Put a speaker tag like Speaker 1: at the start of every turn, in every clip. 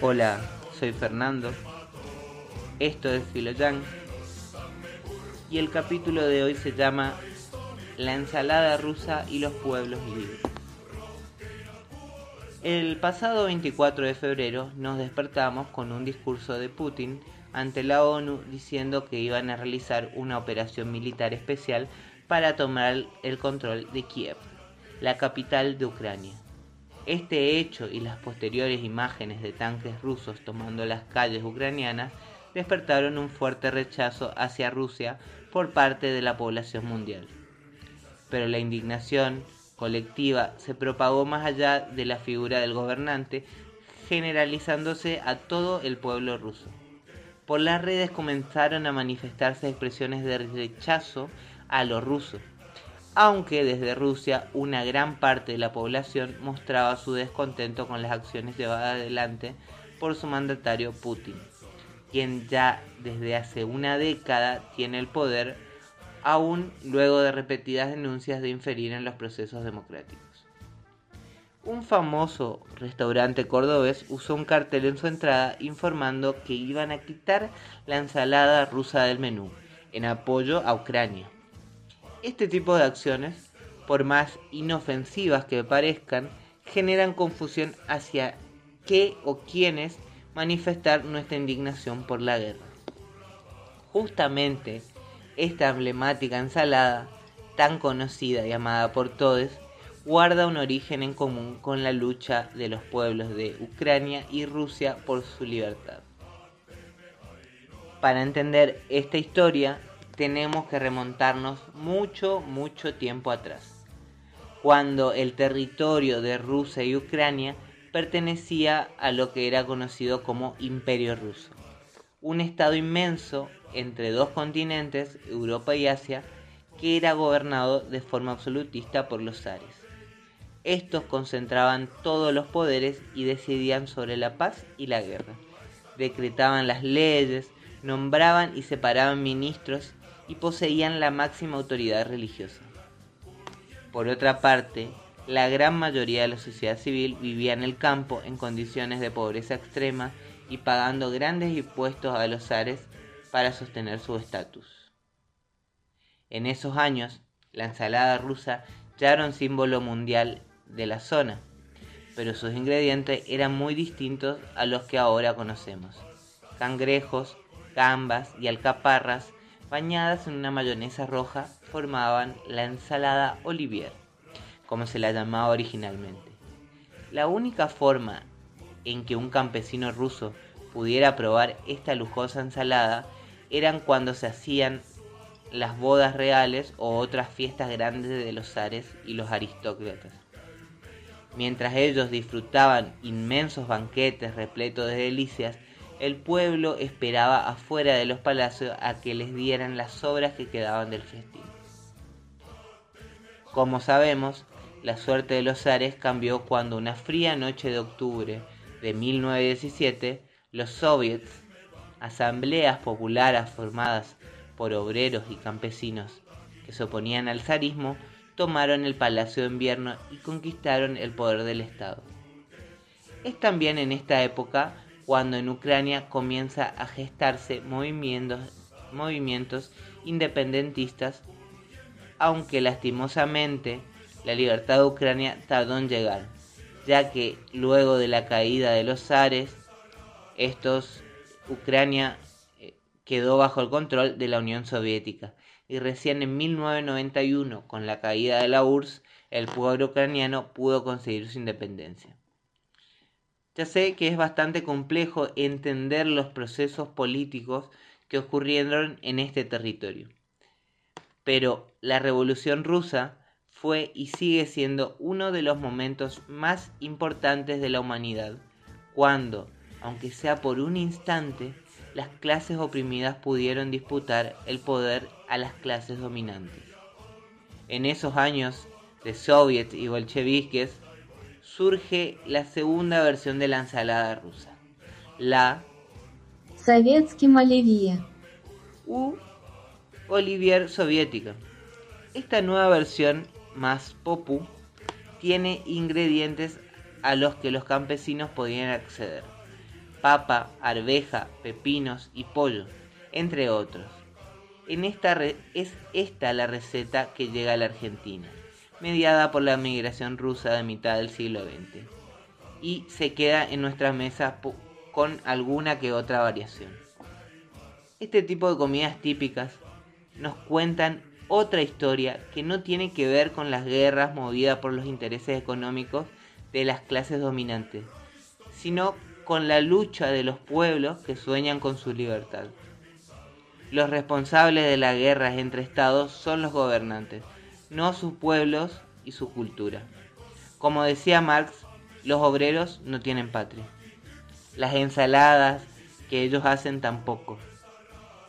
Speaker 1: Hola, soy Fernando. Esto es Filoyan. Y el capítulo de hoy se llama La ensalada rusa y los pueblos libres. El pasado 24 de febrero nos despertamos con un discurso de Putin ante la ONU diciendo que iban a realizar una operación militar especial para tomar el control de Kiev, la capital de Ucrania. Este hecho y las posteriores imágenes de tanques rusos tomando las calles ucranianas despertaron un fuerte rechazo hacia Rusia por parte de la población mundial. Pero la indignación colectiva se propagó más allá de la figura del gobernante, generalizándose a todo el pueblo ruso. Por las redes comenzaron a manifestarse expresiones de rechazo a lo ruso, aunque desde Rusia una gran parte de la población mostraba su descontento con las acciones llevadas adelante por su mandatario Putin, quien ya desde hace una década tiene el poder, aún luego de repetidas denuncias de inferir en los procesos democráticos. Un famoso restaurante cordobés usó un cartel en su entrada informando que iban a quitar la ensalada rusa del menú en apoyo a Ucrania. Este tipo de acciones, por más inofensivas que parezcan, generan confusión hacia qué o quiénes manifestar nuestra indignación por la guerra. Justamente esta emblemática ensalada, tan conocida y amada por todos, guarda un origen en común con la lucha de los pueblos de Ucrania y Rusia por su libertad. Para entender esta historia tenemos que remontarnos mucho, mucho tiempo atrás, cuando el territorio de Rusia y Ucrania pertenecía a lo que era conocido como Imperio Ruso, un estado inmenso entre dos continentes, Europa y Asia, que era gobernado de forma absolutista por los zares. Estos concentraban todos los poderes y decidían sobre la paz y la guerra. Decretaban las leyes, nombraban y separaban ministros y poseían la máxima autoridad religiosa. Por otra parte, la gran mayoría de la sociedad civil vivía en el campo en condiciones de pobreza extrema y pagando grandes impuestos a los zares para sostener su estatus. En esos años, la ensalada rusa ya era un símbolo mundial de la zona, pero sus ingredientes eran muy distintos a los que ahora conocemos. Cangrejos, gambas y alcaparras bañadas en una mayonesa roja, formaban la ensalada Olivier, como se la llamaba originalmente. La única forma en que un campesino ruso pudiera probar esta lujosa ensalada eran cuando se hacían las bodas reales o otras fiestas grandes de los zares y los aristócratas. Mientras ellos disfrutaban inmensos banquetes repletos de delicias, el pueblo esperaba afuera de los palacios a que les dieran las sobras que quedaban del festín. Como sabemos, la suerte de los zares cambió cuando una fría noche de octubre de 1917 los soviets, asambleas populares formadas por obreros y campesinos que se oponían al zarismo, tomaron el Palacio de Invierno y conquistaron el poder del Estado. Es también en esta época cuando en Ucrania comienza a gestarse movimientos, independentistas, aunque lastimosamente la libertad de Ucrania tardó en llegar, ya que luego de la caída de los zares, estos Ucrania eh, quedó bajo el control de la Unión Soviética y recién en 1991, con la caída de la URSS, el pueblo ucraniano pudo conseguir su independencia. Ya sé que es bastante complejo entender los procesos políticos que ocurrieron en este territorio. Pero la Revolución rusa fue y sigue siendo uno de los momentos más importantes de la humanidad, cuando, aunque sea por un instante, las clases oprimidas pudieron disputar el poder a las clases dominantes. En esos años de soviets y bolcheviques, surge la segunda versión de la ensalada rusa, la
Speaker 2: Sovietsky Olivia
Speaker 1: u Olivier soviética. Esta nueva versión, más popu, tiene ingredientes a los que los campesinos podían acceder. Papa, arveja, pepinos y pollo, entre otros. En esta es esta la receta que llega a la Argentina mediada por la migración rusa de mitad del siglo XX, y se queda en nuestras mesas con alguna que otra variación. Este tipo de comidas típicas nos cuentan otra historia que no tiene que ver con las guerras movidas por los intereses económicos de las clases dominantes, sino con la lucha de los pueblos que sueñan con su libertad. Los responsables de las guerras entre estados son los gobernantes, no sus pueblos y su cultura. Como decía Marx, los obreros no tienen patria. Las ensaladas que ellos hacen tampoco.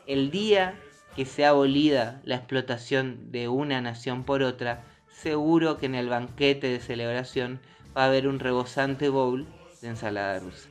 Speaker 1: El día que sea abolida la explotación de una nación por otra, seguro que en el banquete de celebración va a haber un rebosante bowl de ensalada rusa.